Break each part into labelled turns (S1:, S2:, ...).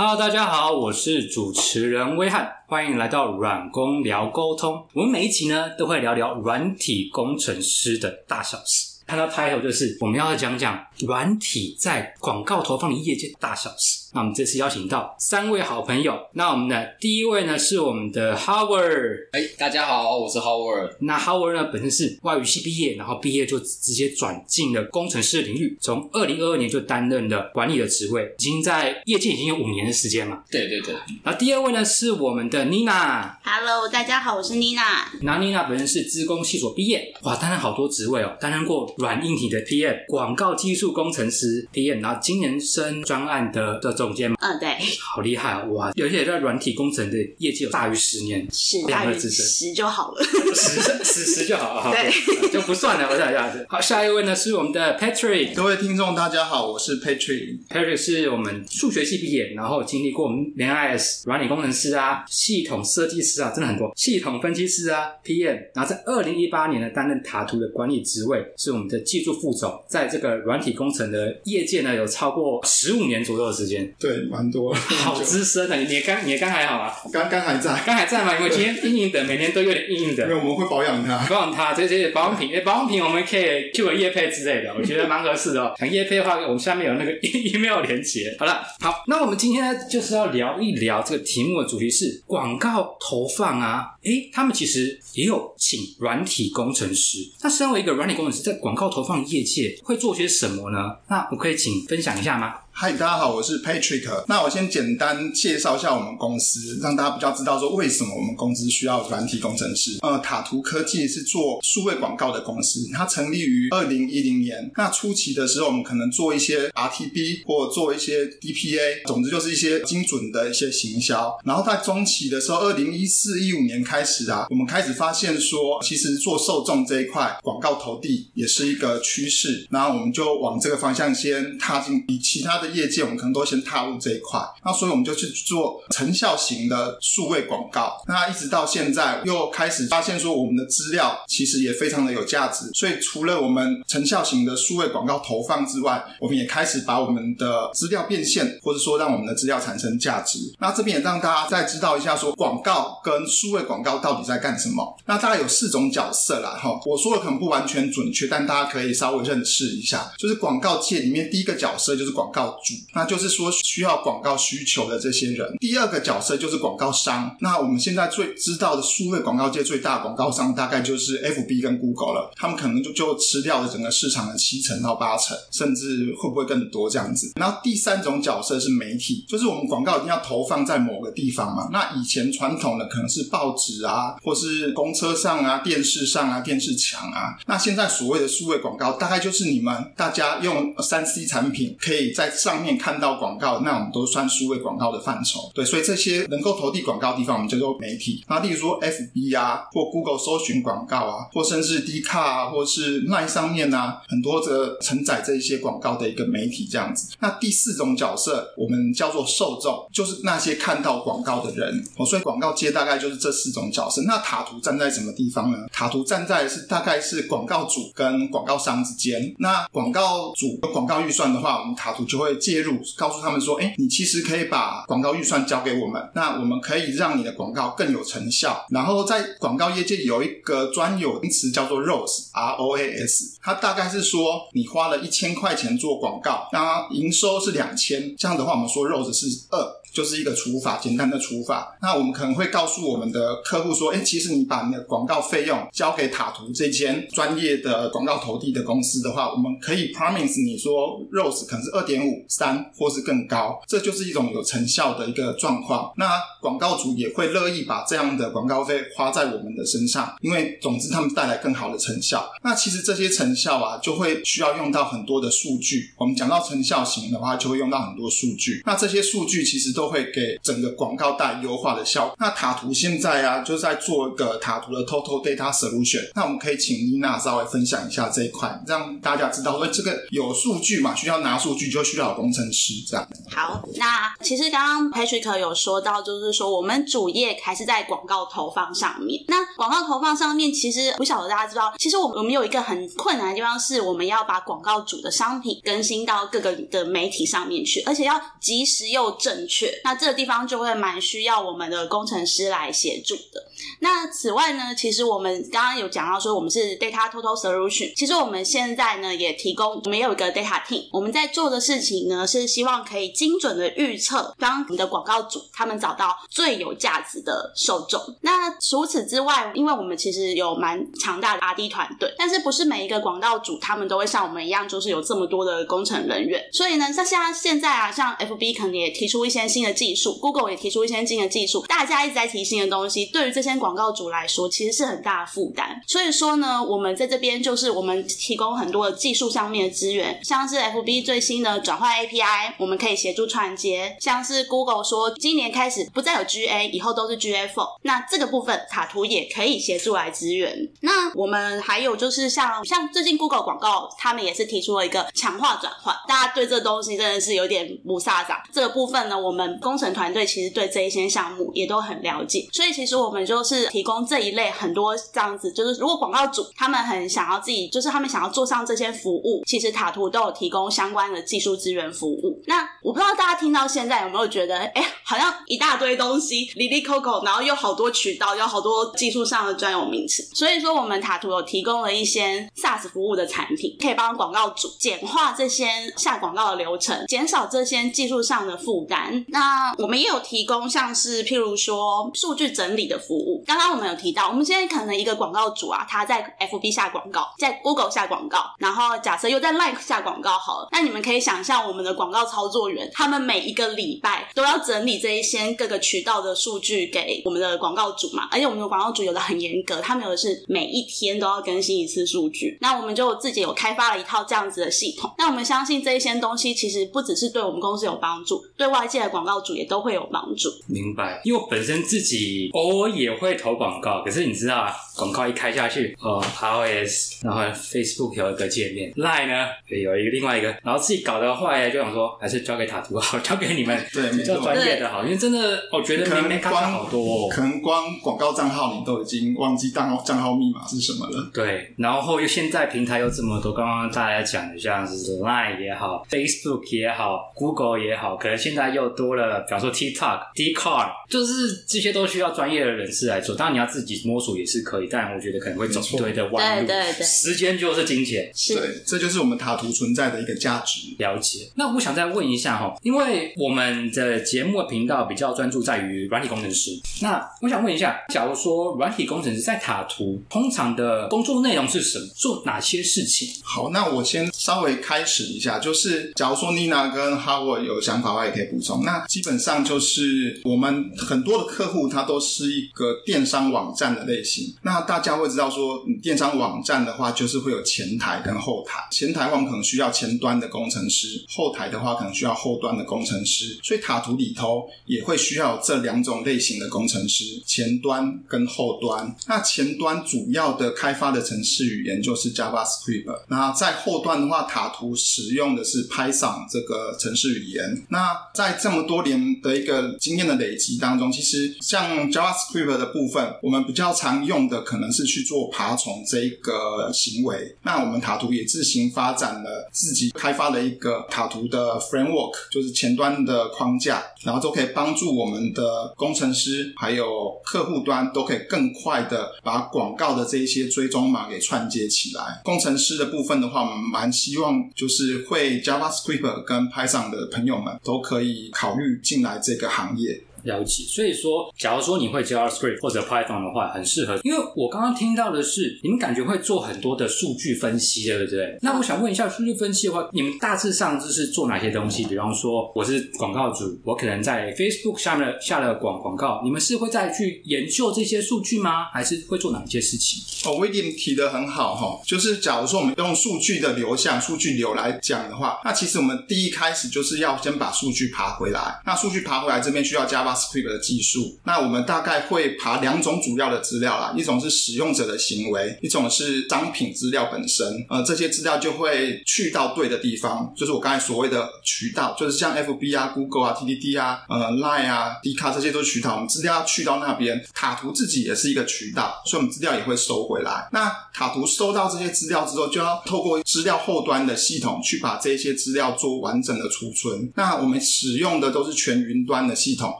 S1: Hello，大家好，我是主持人威汉，欢迎来到软工聊沟通。我们每一集呢都会聊聊软体工程师的大小事。看到抬头就是我们要讲讲软体在广告投放的业界大小事。那我们这次邀请到三位好朋友。那我们的第一位呢是我们的 Howard。
S2: 哎，大家好，我是 Howard。
S1: 那 Howard 呢本身是外语系毕业，然后毕业就直接转进了工程师的领域，从二零二二年就担任了管理的职位，已经在业界已经有五年的时间嘛。
S2: 对对对。
S1: 然后第二位呢是我们的 Nina。
S3: Hello，大家好，我是 Nina。
S1: 那 Nina 本身是资工系所毕业，哇，担任好多职位哦，担任过。软硬体的 PM，广告技术工程师 PM，然后今年升专案的的总监嘛，
S3: 嗯，对，
S1: 好厉害啊！哇，而且在软体工程的业绩有大于十年，
S3: 是大于十就好了，
S1: 十十十就好了，
S3: 对，
S1: 就不算了，我想一下子。好，下一位呢是我们的 Patrick，
S4: 各位听众大家好，我是 Patrick，Patrick
S1: 是我们数学系毕业，然后经历过我们 IS 软体工程师啊，系统设计师啊，真的很多，系统分析师啊，PM，然后在二零一八年呢担任塔图的管理职位，是我们的技术副总。在这个软体工程的业界呢，有超过十五年左右的时间，
S4: 对，蛮多，
S1: 好资深的。你你刚你刚还好啊？
S4: 刚刚还在，
S1: 刚还在吗？因为今天硬硬的，每年都有点硬硬的。
S4: 因为我们会保养它，
S1: 保养它，这些保养品，哎，保养品我们可以 Q 个叶配之类的，我觉得蛮合适的哦。想叶配的话，我们下面有那个 email 连接。好了，好，那我们今天呢，就是要聊一聊这个题目的主题是广告投放啊。哎，他们其实也有请软体工程师。那身为一个软体工程师，在广告投放业界。会做些什么呢？那我可以请分享一下吗？
S4: 嗨，大家好，我是 Patrick。那我先简单介绍一下我们公司，让大家比较知道说为什么我们公司需要软体工程师。呃，塔图科技是做数位广告的公司，它成立于二零一零年。那初期的时候，我们可能做一些 RTB 或做一些 DPA，总之就是一些精准的一些行销。然后在中期的时候，二零一四一五年开始啊，我们开始发现说，其实做受众这一块广告投递也是一个趋势。然后我们就往这个方向先踏进，比其他的。业界我们可能都先踏入这一块，那所以我们就去做成效型的数位广告。那一直到现在又开始发现说，我们的资料其实也非常的有价值。所以除了我们成效型的数位广告投放之外，我们也开始把我们的资料变现，或者说让我们的资料产生价值。那这边也让大家再知道一下，说广告跟数位广告到底在干什么。那大概有四种角色啦，哈，我说的可能不完全准确，但大家可以稍微认识一下。就是广告界里面第一个角色就是广告。那就是说需要广告需求的这些人。第二个角色就是广告商。那我们现在最知道的数位广告界最大广告商，大概就是 FB 跟 Google 了。他们可能就就吃掉了整个市场的七成到八成，甚至会不会更多这样子。然后第三种角色是媒体，就是我们广告一定要投放在某个地方嘛。那以前传统的可能是报纸啊，或是公车上啊、电视上啊、电视墙啊。那现在所谓的数位广告，大概就是你们大家用三 C 产品可以在上。上面看到广告，那我们都算数位广告的范畴。对，所以这些能够投递广告的地方，我们叫做媒体。那例如说 FB 啊，或 Google 搜寻广告啊，或甚至 D 卡啊，或是 Line 上面啊，很多的承载这一些广告的一个媒体这样子。那第四种角色，我们叫做受众，就是那些看到广告的人。哦，所以广告界大概就是这四种角色。那塔图站在什么地方呢？塔图站在是大概是广告主跟广告商之间。那广告主有广告预算的话，我们塔图就会。会介入，告诉他们说：“哎，你其实可以把广告预算交给我们，那我们可以让你的广告更有成效。然后在广告业界有一个专有名词叫做 ROAS，R O A S，它大概是说你花了一千块钱做广告，那营收是两千，这样的话我们说 ROAS 是二。”就是一个除法，简单的除法。那我们可能会告诉我们的客户说：“哎，其实你把你的广告费用交给塔图这间专业的广告投递的公司的话，我们可以 promise 你说，rose 可能是二点五、三或是更高，这就是一种有成效的一个状况。那广告主也会乐意把这样的广告费花在我们的身上，因为总之他们带来更好的成效。那其实这些成效啊，就会需要用到很多的数据。我们讲到成效型的话，就会用到很多数据。那这些数据其实都会给整个广告带优化的效果。那塔图现在啊，就在做一个塔图的 Total Data Solution。那我们可以请丽娜稍微分享一下这一块，让大家知道说这个有数据嘛，需要拿数据就需要有工程师这样。
S3: 好，那其实刚刚 Patrick 有说到，就是说我们主页还是在广告投放上面。那广告投放上面，其实不晓得大家知道，其实我我们有一个很困难的地方，是我们要把广告主的商品更新到各个的媒体上面去，而且要及时又正确。那这个地方就会蛮需要我们的工程师来协助的。那此外呢，其实我们刚刚有讲到说，我们是 Data Total Solution。其实我们现在呢也提供，我们有一个 Data Team。我们在做的事情呢，是希望可以精准的预测，帮我们的广告主他们找到最有价值的受众。那除此之外，因为我们其实有蛮强大的 RD 团队，但是不是每一个广告主他们都会像我们一样，就是有这么多的工程人员。所以呢，像现在现在啊，像 FB 可能也提出一些新新的技术，Google 也提出一些新的技术，大家一直在提新的东西，对于这些广告主来说，其实是很大的负担。所以说呢，我们在这边就是我们提供很多的技术上面的资源，像是 FB 最新的转换 API，我们可以协助串接；像是 Google 说今年开始不再有 GA，以后都是 GA4，那这个部分塔图也可以协助来支援。那我们还有就是像像最近 Google 广告，他们也是提出了一个强化转换，大家对这东西真的是有点不飒飒。这个部分呢，我们工程团队其实对这一些项目也都很了解，所以其实我们就是提供这一类很多这样子，就是如果广告主他们很想要自己，就是他们想要做上这些服务，其实塔图都有提供相关的技术资源服务。那我不知道大家听到现在有没有觉得，哎，好像一大堆东西，滴滴、coco，，然后又好多渠道，有好多技术上的专有名词。所以说，我们塔图有提供了一些 SaaS 服务的产品，可以帮广告主简化这些下广告的流程，减少这些技术上的负担。那那我们也有提供像是譬如说数据整理的服务。刚刚我们有提到，我们现在可能一个广告主啊，他在 FB 下广告，在 Google 下广告，然后假设又在 Like 下广告好了，那你们可以想象我们的广告操作员，他们每一个礼拜都要整理这一些各个渠道的数据给我们的广告主嘛，而且我们的广告主有的很严格，他们有的是每一天都要更新一次数据。那我们就自己有开发了一套这样子的系统。那我们相信这一些东西其实不只是对我们公司有帮助，对外界的广告主也都会有帮助。
S1: 明白，因为我本身自己偶尔也会投广告，可是你知道啊，广告一开下去，哦，iOS，然后 Facebook 有一个界面，Line 呢有一个另外一个，然后自己搞的话就想说，还是交给塔图好，交给你们
S4: 对
S1: 比较专业的好，因为真的我觉得
S4: 可
S1: 明明刚刚好多、哦。
S4: 可能光广告账号你都已经忘记账号账号密码是什么了。
S1: 对，然后又现在平台有这么多，刚刚大家讲的像是 Line 也好，Facebook 也好，Google 也好，可能现在又多了，比方说 TikTok、d c a r 就是这些都需要专业的人士来做。当然你要自己摸索也是可以，但我觉得可能会走一堆的弯路。
S3: 对对对
S1: 时间就是金钱。
S3: 是
S4: 对，这就是我们塔图存在的一个价值。
S1: 了解。那我想再问一下哈，因为我们的节目的频道比较专注在于软体工程师，那我想问一下，假如说软体工程师在塔图通常的工作内容是什么？做哪些事情？
S4: 好，那我先稍微开始一下，就是假如说妮娜跟 Howard 有想法的话，也可以补充。那基本上就是我们很多的客户，它都是一个电商网站的类型。那大家会知道说，电商网站的话，就是会有前台跟后台。前台话，我们可能需要前端的工程师；后台的话，可能需要后端的工程师。所以塔图里头也会需要这两种类型的工程师：前端跟后端。那前端主要的开发的程式语言就是 JavaScript。那在后端的话，塔图使用的是 Python 这个程式语言。那在这么多年的一个经验的累积当中，其实像 JavaScript 的部分，我们比较常用的可能是去做爬虫这一个行为。那我们塔图也自行发展了自己开发了一个塔图的 framework，就是前端的框架，然后都可以帮助我们的工程师还有客户端都可以更快的把广告的这一些追踪码给串接起来。工程师的部分的话，我们蛮希望就是会 JavaScript 跟 Python 的朋友们都可以考虑进来这个行业。
S1: 了解，所以说，假如说你会 JavaScript 或者 Python 的话，很适合。因为我刚刚听到的是，你们感觉会做很多的数据分析，对不对？那我想问一下，数据分析的话，你们大致上就是做哪些东西？比方说，我是广告主，我可能在 Facebook 下面下了广广告，你们是会再去研究这些数据吗？还是会做哪些事情？
S4: 哦，William 提的很好哈，就是假如说我们用数据的流向、数据流来讲的话，那其实我们第一开始就是要先把数据爬回来。那数据爬回来这边需要加 JavaScript 的技术。那我们大概会爬两种主要的资料啦，一种是使用者的行为，一种是商品资料本身。呃，这些资料就会去到对的地方，就是我刚才所谓的渠道，就是像 FB 啊、Google 啊、TDD 啊、呃 Line 啊、d 卡这些都是渠道，我们资料要去到那边。塔图自己也是一个渠道，所以我们资料也会收回来。那塔图收到这些资料之后，就要透过资料后端的系统去把这些资料做完整的储存。那我们使用的都是全云端的系统。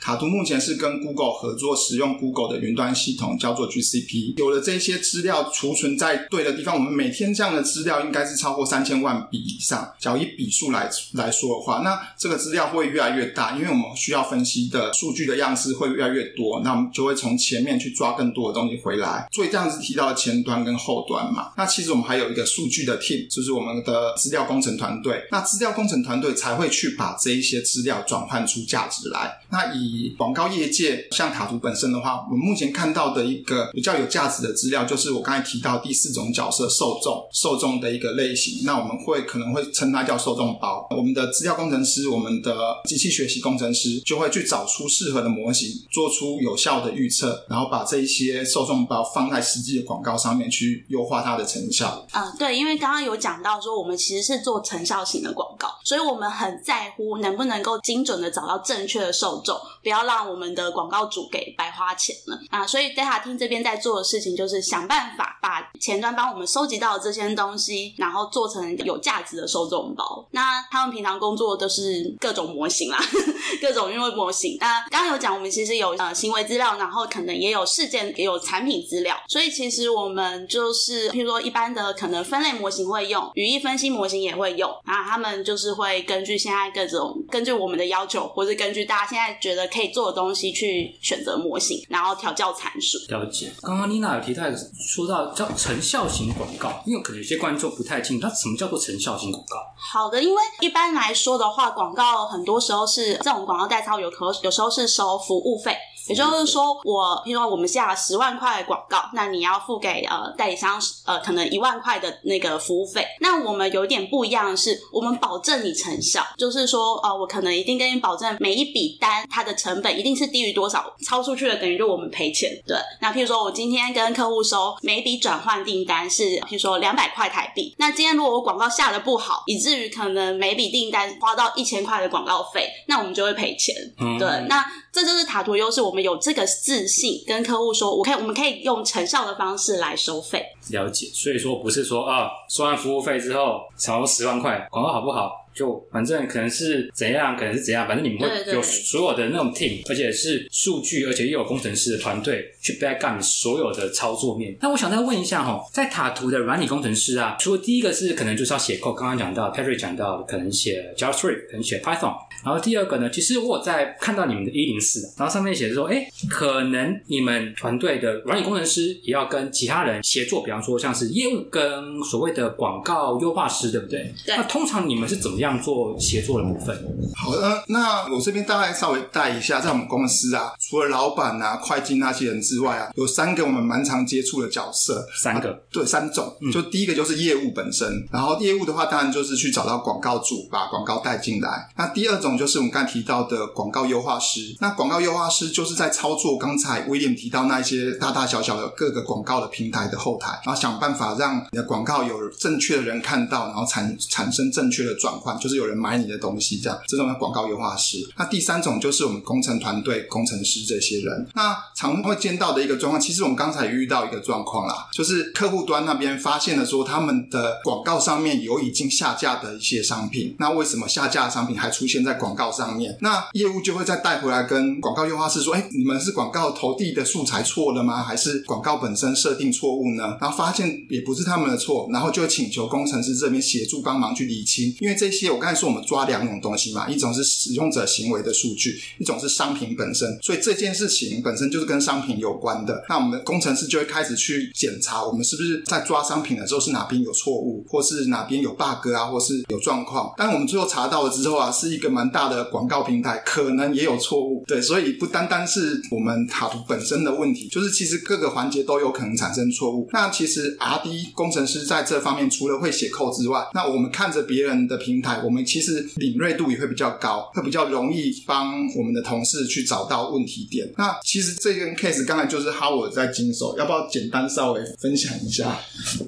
S4: 塔图目前是跟 Google 合作，使用 Google 的云端系统，叫做 GCP。有了这些资料储存在对的地方，我们每天这样的资料应该是超过三千万笔以上。只要以笔数来来说的话，那这个资料会越来越大，因为我们需要分析的数据的样式会越来越多。那我们就会从前面去抓更多的东西回来。所以这样子提到前端跟后端嘛，那其实我们还有一个数据的 team，就是我们的资料工程团队。那资料工程团队才会去把这一些资料转换出价值来。那以广告业界像塔图本身的话，我们目前看到的一个比较有价值的资料，就是我刚才提到第四种角色受众，受众的一个类型。那我们会可能会称它叫受众包。我们的资料工程师，我们的机器学习工程师就会去找出适合的模型，做出有效的预测，然后把这一些受众包放在实际的广告上面去优化它的成效。
S3: 嗯，对，因为刚刚有讲到说，我们其实是做成效型的广告，所以我们很在乎能不能够精准的找到正确的受众，不要要让我们的广告主给白花钱了啊。所以 Data 厅这边在做的事情就是想办法把前端帮我们收集到的这些东西，然后做成有价值的受众包。那他们平常工作都是各种模型啦，各种因为模型。那刚刚有讲，我们其实有呃行为资料，然后可能也有事件，也有产品资料。所以其实我们就是，譬如说一般的可能分类模型会用，语义分析模型也会用。啊他们就是会根据现在各种，根据我们的要求，或者根据大家现在觉得可以做的东西去选择模型，然后调教参数。
S1: 了解。刚刚妮娜有提到说到叫成效型广告，因为可能有些观众不太清楚，它什么叫做成效型广告？
S3: 好的，因为一般来说的话，广告很多时候是这种广告代操，有可有时候是收服务费。也就是说，我譬如说我们下了十万块广告，那你要付给呃代理商呃可能一万块的那个服务费。那我们有点不一样的是，我们保证你成效，就是说呃我可能一定跟你保证每一笔单它的成本一定是低于多少，超出去了等于就我们赔钱。对，那譬如说我今天跟客户收每笔转换订单是譬如说两百块台币，那今天如果我广告下的不好，以至于可能每笔订单花到一千块的广告费，那我们就会赔钱。对，那。这就是塔图优势，我们有这个自信跟客户说，我可以，我们可以用成效的方式来收费。
S1: 了解，所以说不是说啊，收完服务费之后少十万块，广告好不好？就反正可能是怎样，可能是怎样，反正你们会有所有的那种 team，而且是数据，而且又有工程师的团队去 back up 所有的操作面。那我想再问一下哈，在塔图的软体工程师啊，除了第一个是可能就是要写 code，刚刚讲到 Patrick 讲到可能写 JavaScript，可能写 Python，然后第二个呢，其实我在看到你们的一零四，然后上面写说，哎，可能你们团队的软体工程师也要跟其他人协作，比方说像是业务跟所谓的广告优化师，对不对？
S3: 对。
S1: 那通常你们是怎么样？这样做协作的部分。
S4: 好的，那我这边大概稍微带一下，在我们公司啊，除了老板啊、会计那些人之外啊，有三个我们蛮常接触的角色。
S1: 三个，
S4: 对，三种。就第一个就是业务本身，然后业务的话，当然就是去找到广告主，把广告带进来。那第二种就是我们刚才提到的广告优化师。那广告优化师就是在操作刚才威廉提到那些大大小小的各个广告的平台的后台，然后想办法让你的广告有正确的人看到，然后产产生正确的转换。就是有人买你的东西，这样这种广告优化师。那第三种就是我们工程团队工程师这些人。那常会见到的一个状况，其实我们刚才遇到一个状况啦，就是客户端那边发现了说他们的广告上面有已经下架的一些商品。那为什么下架的商品还出现在广告上面？那业务就会再带回来跟广告优化师说：“哎，你们是广告投递的素材错了吗？还是广告本身设定错误呢？”然后发现也不是他们的错，然后就请求工程师这边协助帮忙去理清，因为这些。我刚才说我们抓两种东西嘛，一种是使用者行为的数据，一种是商品本身。所以这件事情本身就是跟商品有关的。那我们工程师就会开始去检查，我们是不是在抓商品的时候是哪边有错误，或是哪边有 bug 啊，或是有状况。但我们最后查到了之后啊，是一个蛮大的广告平台，可能也有错误。对，所以不单单是我们塔图本身的问题，就是其实各个环节都有可能产生错误。那其实 R D 工程师在这方面除了会写扣之外，那我们看着别人的平台。我们其实敏锐度也会比较高，会比较容易帮我们的同事去找到问题点。那其实这个 case 刚才就是 Howard 在经手，要不要简单稍微分享一下？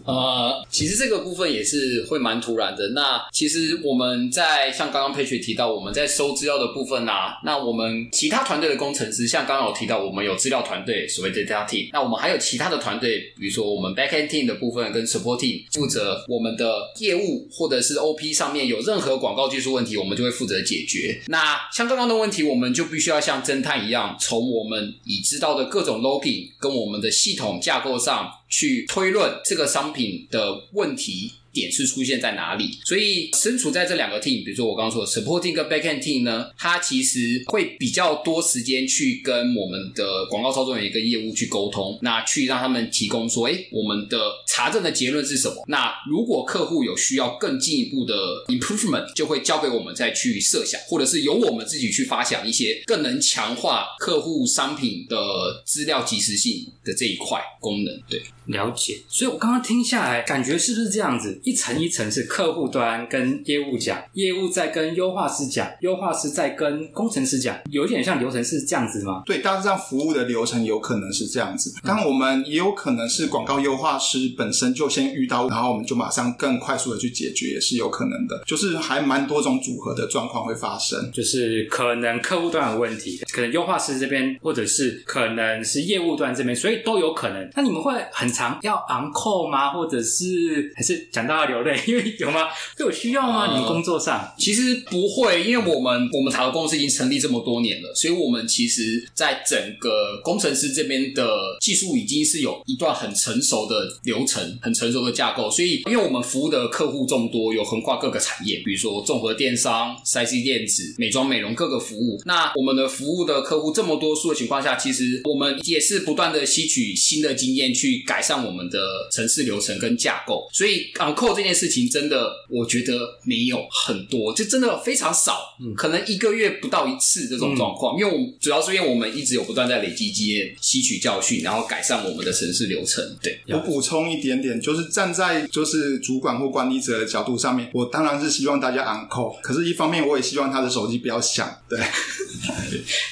S2: 呃，其实这个部分也是会蛮突然的。那其实我们在像刚刚佩雪提到，我们在收资料的部分啊，那我们其他团队的工程师，像刚刚有提到，我们有资料团队，所谓的 data team。那我们还有其他的团队，比如说我们 backend team 的部分跟 support team，负责我们的业务或者是 OP 上面有任任何广告技术问题，我们就会负责解决。那像刚刚的问题，我们就必须要像侦探一样，从我们已知道的各种 logging 跟我们的系统架构上去推论这个商品的问题。点是出现在哪里？所以身处在这两个 team，比如说我刚刚说的 supporting 跟 backend team 呢，它其实会比较多时间去跟我们的广告操作员跟业务去沟通，那去让他们提供说，哎，我们的查证的结论是什么？那如果客户有需要更进一步的 improvement，就会交给我们再去设想，或者是由我们自己去发想一些更能强化客户商品的资料及时性的这一块功能。对，
S1: 了解。所以我刚刚听下来，感觉是不是这样子？一层一层是客户端跟业务讲，业务在跟优化师讲，优化师在跟工程师讲，有一点像流程是这样子吗？
S4: 对，大致上服务的流程有可能是这样子。当然，我们也有可能是广告优化师本身就先遇到，然后我们就马上更快速的去解决，也是有可能的。就是还蛮多种组合的状况会发生。
S1: 就是可能客户端有问题，可能优化师这边，或者是可能是业务端这边，所以都有可能。那你们会很长要昂扣吗？或者是还是讲到流泪？因为有吗？会有需要吗？你们工作上
S2: 其实不会，因为我们我们塔罗公司已经成立这么多年了，所以我们其实在整个工程师这边的技术已经是有一段很成熟的流程、很成熟的架构。所以，因为我们服务的客户众多，有横跨各个产业，比如说综合电商、三 C 电子、美妆美容各个服务。那我们的服务的客户这么多数的情况下，其实我们也是不断的吸取新的经验，去改善我们的城市流程跟架构。所以，on call 这件事情真的，我觉得没有很多，就真的非常少，可能一个月不到一次这种状况。因为我们主要是因为我们一直有不断在累积经验、吸取教训，然后改善我们的城市流程。对，
S4: 我补充一点点，就是站在就是主管或管理者的角度上面，我当然是希望大家昂扣可是一方面我也希望他的手机不要响。对，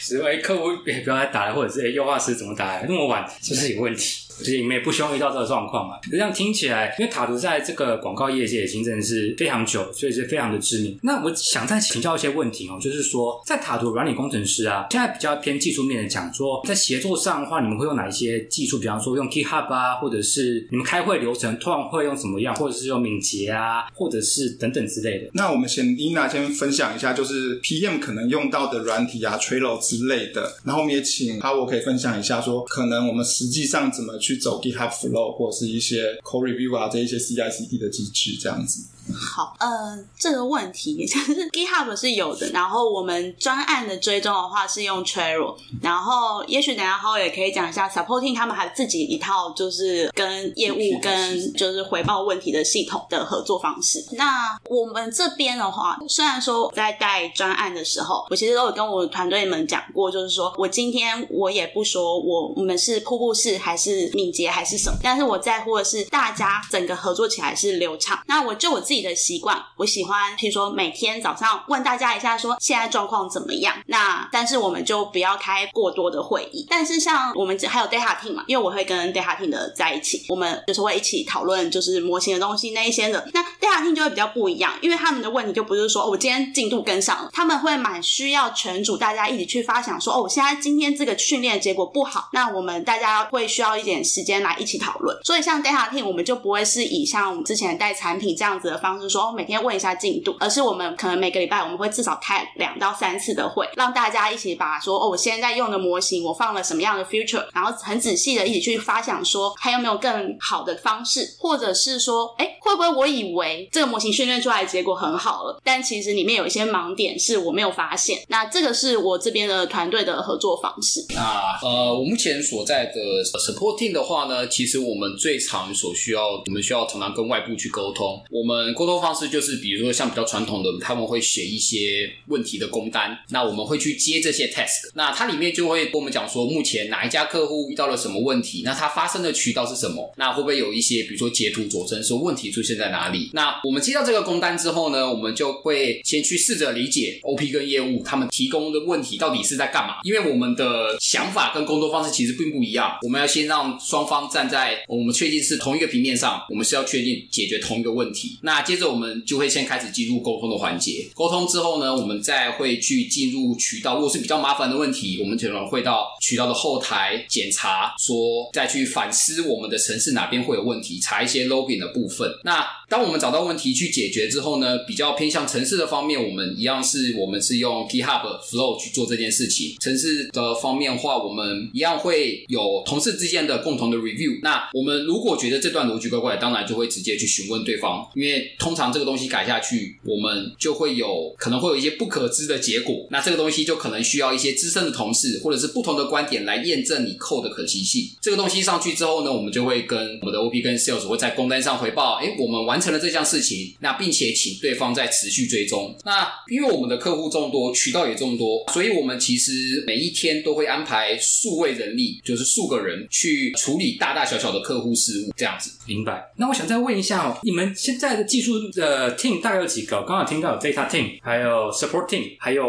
S1: 所以，客户也不要来打来，或者是哎，优化师怎么打来那么晚，是不是有问题？其实你们也不希望遇到这个状况嘛？这样听起来，因为塔图在这个广告业界已经真的是非常久，所以是非常的知名。那我想再请教一些问题哦，就是说，在塔图软体工程师啊，现在比较偏技术面的讲，说在协作上的话，你们会用哪一些技术？比方说用 GitHub 啊，或者是你们开会流程通常会用什么样？或者是用敏捷啊，或者是等等之类的。
S4: 那我们先伊娜先分享一下，就是 PM 可能用到的软体啊，Trello 之类的。然后我们也请他，我可以分享一下，说可能我们实际上怎么去走 GitHub Flow 或者是一些 Code Review 啊这一些 CI/CD 的机制这样子。
S3: 好，呃，这个问题 就是 GitHub 是有的，然后我们专案的追踪的话是用 Trello，然后也许等下后也可以讲一下 Supporting 他们还有自己一套就是跟业务跟就是回报问题的系统的合作方式。那我们这边的话，虽然说在带专案的时候，我其实都有跟我团队们讲过，就是说我今天我也不说我我们是瀑布式还是敏捷还是什么，但是我在乎的是大家整个合作起来是流畅。那我就我自己。的习惯，我喜欢，譬如说每天早上问大家一下，说现在状况怎么样？那但是我们就不要开过多的会议。但是像我们还有 data team 嘛，因为我会跟 data team 的在一起，我们就是会一起讨论就是模型的东西那一些的。那 data team 就会比较不一样，因为他们的问题就不是说我今天进度跟上了，他们会蛮需要全组大家一起去发想说，哦，我现在今天这个训练结果不好，那我们大家会需要一点时间来一起讨论。所以像 data team，我们就不会是以像我们之前带产品这样子的。方式说每天问一下进度，而是我们可能每个礼拜我们会至少开两到三次的会，让大家一起把说哦，我现在用的模型我放了什么样的 future，然后很仔细的一起去发想说还有没有更好的方式，或者是说哎会不会我以为这个模型训练出来的结果很好了，但其实里面有一些盲点是我没有发现。那这个是我这边的团队的合作方式。
S2: 那呃，我目前所在的 supporting 的话呢，其实我们最常所需要，我们需要常常跟外部去沟通。我们沟通方式就是，比如说像比较传统的，他们会写一些问题的工单，那我们会去接这些 task。那它里面就会跟我们讲说，目前哪一家客户遇到了什么问题，那它发生的渠道是什么，那会不会有一些比如说截图佐证说问题出现在哪里？那我们接到这个工单之后呢，我们就会先去试着理解 OP 跟业务他们提供的问题到底是在干嘛，因为我们的想法跟工作方式其实并不一样。我们要先让双方站在我们确定是同一个平面上，我们是要确定解决同一个问题。那接着我们就会先开始进入沟通的环节。沟通之后呢，我们再会去进入渠道。如果是比较麻烦的问题，我们可能会到渠道的后台检查，说再去反思我们的城市哪边会有问题，查一些 login 的部分。那当我们找到问题去解决之后呢，比较偏向城市的方面，我们一样是我们是用 GitHub Flow 去做这件事情。城市的方面话，我们一样会有同事之间的共不同的 review。那我们如果觉得这段逻辑怪怪，当然就会直接去询问对方，因为通常这个东西改下去，我们就会有可能会有一些不可知的结果。那这个东西就可能需要一些资深的同事或者是不同的观点来验证你扣的可行性。这个东西上去之后呢，我们就会跟我们的 OP 跟 Sales 会在工单上回报，哎，我们完成了这项事情，那并且请对方再持续追踪。那因为我们的客户众多，渠道也众多，所以我们其实每一天都会安排数位人力，就是数个人去处理大大小小的客户事务，这样子。
S1: 明白。那我想再问一下哦，你们现在的技术的 team 大概有几个？刚好听到有 data team，还有 support team，还有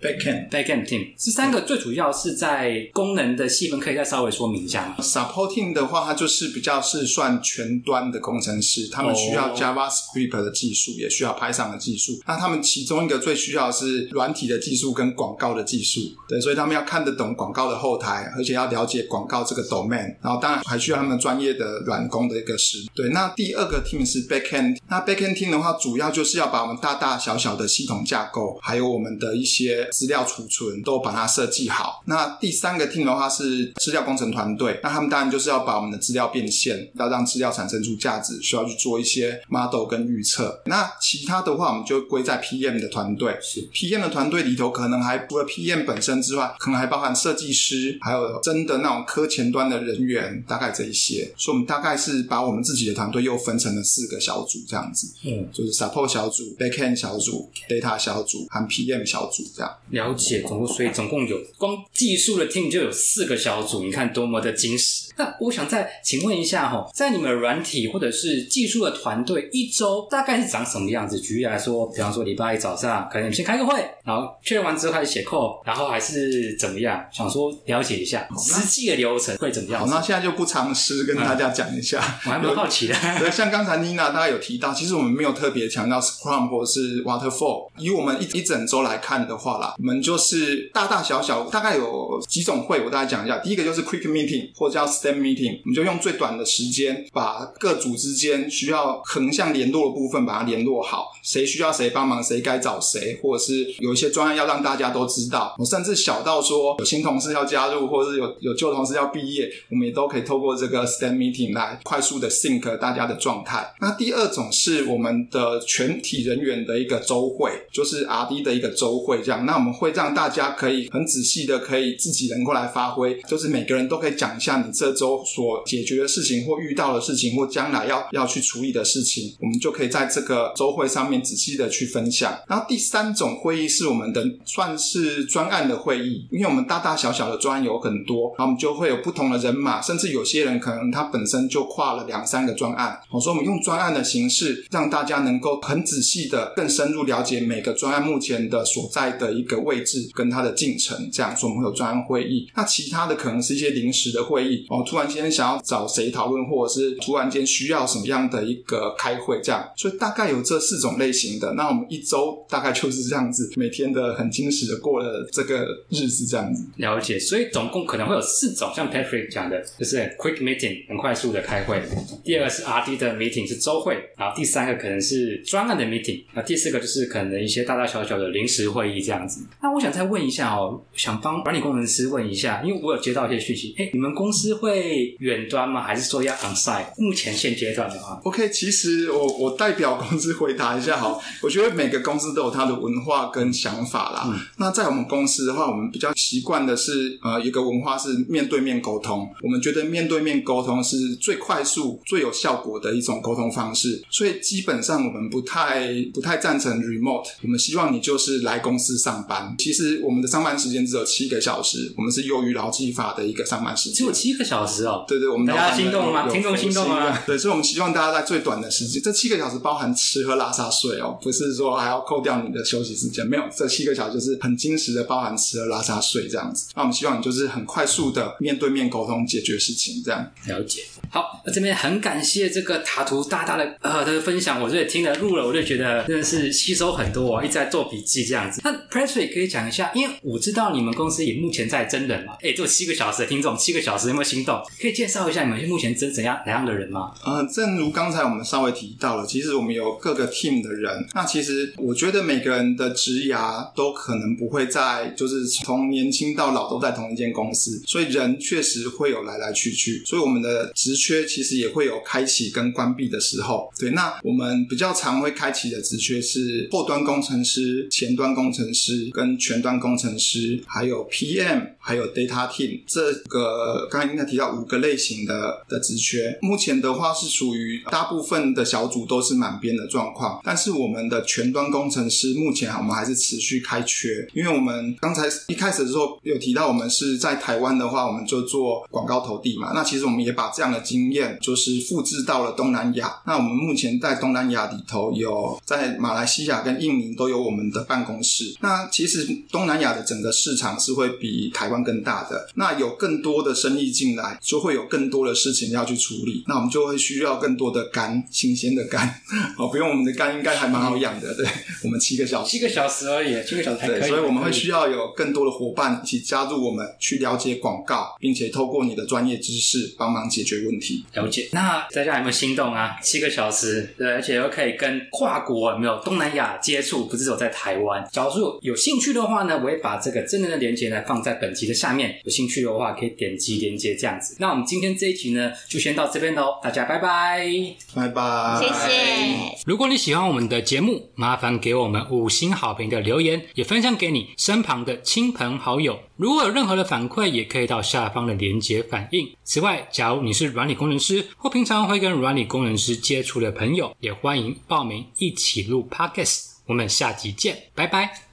S4: backend
S1: backend team，这三个最主要是在功能的细分，可以再稍微说明一下吗
S4: ？？support team 的话，它就是比较是算全端的工程师，他们需要 JavaScript 的技术，也需要 Python 的技术。那他们其中一个最需要的是软体的技术跟广告的技术，对，所以他们要看得懂广告的后台，而且要了解广告这个 domain，然后当然还需要他们专业的软工的一个师。对，那第二个 team 是 backend，那 backend team 的话，主要就是要把我们大大小小的系统架构，还有我们的一些资料储存都把它设计好。那第三个 team 的话是资料工程团队，那他们当然就是要把我们的资料变现，要让资料产生出价值，需要去做一些 model 跟预测。那其他的话，我们就归在 PM 的团队。
S1: 是
S4: PM 的团队里头，可能还除了 PM 本身之外，可能还包含设计师，还有真的那种科前端的人员，大概这一些。所以我们大概是把我们自己的团队又分成了四个小组，这样子，
S1: 嗯，
S4: 就是 support 小组、backend 小组、data 小组和 PM 小组这样。
S1: 了解，总共所以总共有光技术的 team 就有四个小组，你看多么的精实。那我想再请问一下哈，在你们软体或者是技术的团队，一周大概是长什么样子？举例来说，比方说礼拜一早上，可能你们先开个会，然后确认完之后开始写 code，然后还是怎么样？想说了解一下实际的流程会怎么样？
S4: 那现在就不尝试跟大家讲一下。
S1: 我还蛮好奇的。
S4: 对，像刚才妮娜大概有提到，其实我们没有特别强调 Scrum 或者是 Waterfall。以我们一一整周来看的话啦，我们就是大大小小大概有几种会，我大概讲一下。第一个就是 Quick Meeting 或者叫 Stand Meeting，我们就用最短的时间把各组之间需要横向联络的部分把它联络好，谁需要谁帮忙，谁该找谁，或者是有一些专案要让大家都知道，甚至小到说有新同事要加入，或者是有有旧同事要毕业，我们也都可以透过这个 stand Meeting 来快速的 sync 大家的状态。那第二种是我们的全体人员的一个周会，就是 RD 的一个周会，这样，那我们会让大家可以很仔细的可以自己能够来发挥，就是每个人都可以讲一下你这周所解决的事情或遇到的事情或将来要要去处理的事情，我们就可以在这个周会上面仔细的去分享。然后第三种会议是我们的算是专案的会议，因为我们大大小小的专案有很多，然后我们就会有不同的人马，甚至有些人可能他本身就跨了两三个专案，我说我们用专案的形式，让大家能够很仔细的、更深入了解每个专案目前的所在的一个位置跟它的进程。这样说我们会有专案会议。那其他的可能是一些临时的会议，哦，突然间想要找谁讨论，或者是突然间需要什么样的一个开会，这样。所以大概有这四种类型的。那我们一周大概就是这样子，每天的很精实的过了这个日子，这样子。
S1: 了解，所以总共可能会有四种，像 Patrick 讲的，就是很 quick meeting 很快速的开会。第二个是 RD 的 meeting 是周会，然后第三个可能是专案的 meeting，那第四个就是可能一些大大小小的临时会议这样子。那我想再问一下哦，想帮管理工程师问一下，因为我有接到一些讯息，哎，你们公司会远端吗？还是说要 on site？目前现阶段的话
S4: ，OK，其实我我代表公司回答一下哈，我觉得每个公司都有它的文化跟想法啦。那在我们公司的话，我们比较习惯的是呃，一个文化是面对面沟通。我们们觉得面对面沟通是最快速、最有效果的一种沟通方式，所以基本上我们不太不太赞成 remote。我们希望你就是来公司上班。其实我们的上班时间只有七个小时，我们是优于劳基法的一个上班时间
S1: 只有。七个小时哦。
S4: 对对，我们
S1: 大家心动了吗听众心动了吗
S4: 对，所以我们希望大家在最短的时间，这七个小时包含吃喝拉撒睡哦，不是说还要扣掉你的休息时间，没有，这七个小时就是很精实的包含吃喝拉撒睡这样子。那我们希望你就是很快速的面对面沟通解决事情，这样。
S1: 了解。好，那这边很感谢这个塔图大大的呃的分享，我这也听了录了，我就觉得真的是吸收很多、哦，一直在做笔记这样子。那 Patrick 可以讲一下，因为我知道你们公司也目前在真人嘛，哎，只有七个小时的听众，七个小时有没有心动？可以介绍一下你们目前真怎样哪样的人吗？
S4: 呃，正如刚才我们稍微提到了，其实我们有各个 team 的人。那其实我觉得每个人的职涯都可能不会在，就是从年轻到老都在同一间公司，所以人确实会有来来去去。所以我们的职缺其实也会有开启跟关闭的时候。对，那我们比较常会开启的职缺是后端工程师、前端工程师跟全端工程师，还有 PM，还有 data team 这个刚才应该提到五个类型的的职缺。目前的话是属于大部分的小组都是满编的状况，但是我们的全端工程师目前我们还是持续开缺，因为我们刚才一开始的时候有提到，我们是在台湾的话，我们就做广告投递嘛。那其实我们也把这样的经验就是复制到了东南亚。那我们目前在东南亚里头有在马来西亚跟印尼都有我们的办公室。那其实东南亚的整个市场是会比台湾更大的，那有更多的生意进来，就会有更多的事情要去处理，那我们就会需要更多的肝，新鲜的肝 哦，不用我们的肝应该还蛮好养的，对我们七个小时。
S1: 七个小时而已，七个小时还可以。
S4: 对，所以我们会需要有更多的伙伴一起加入我们，去了解广告，并且透过你的专业知识帮忙解决问题。
S1: 了解。那大家有没有心动啊？七个小时，对，而且又可以跟跨国有没有东南亚接触，不是只有在台湾。假如说有有兴趣的话呢，我会把这个真人的连接呢放在本集的下面，有兴趣的话可以点击连接这样子。那我们今天这一集呢，就先到这边喽，大家拜拜。
S4: 拜拜，
S3: 谢谢。
S1: 如果你喜欢我们的节目，麻烦给我们五星好评的留言，也分享给你身旁的亲朋好友。如果有任何的反馈，也可以到下方的连结反应。此外，假如你是软体工程师或平常会跟软体工程师接触的朋友，也欢迎报名一起录 Podcast。我们下集见，拜拜。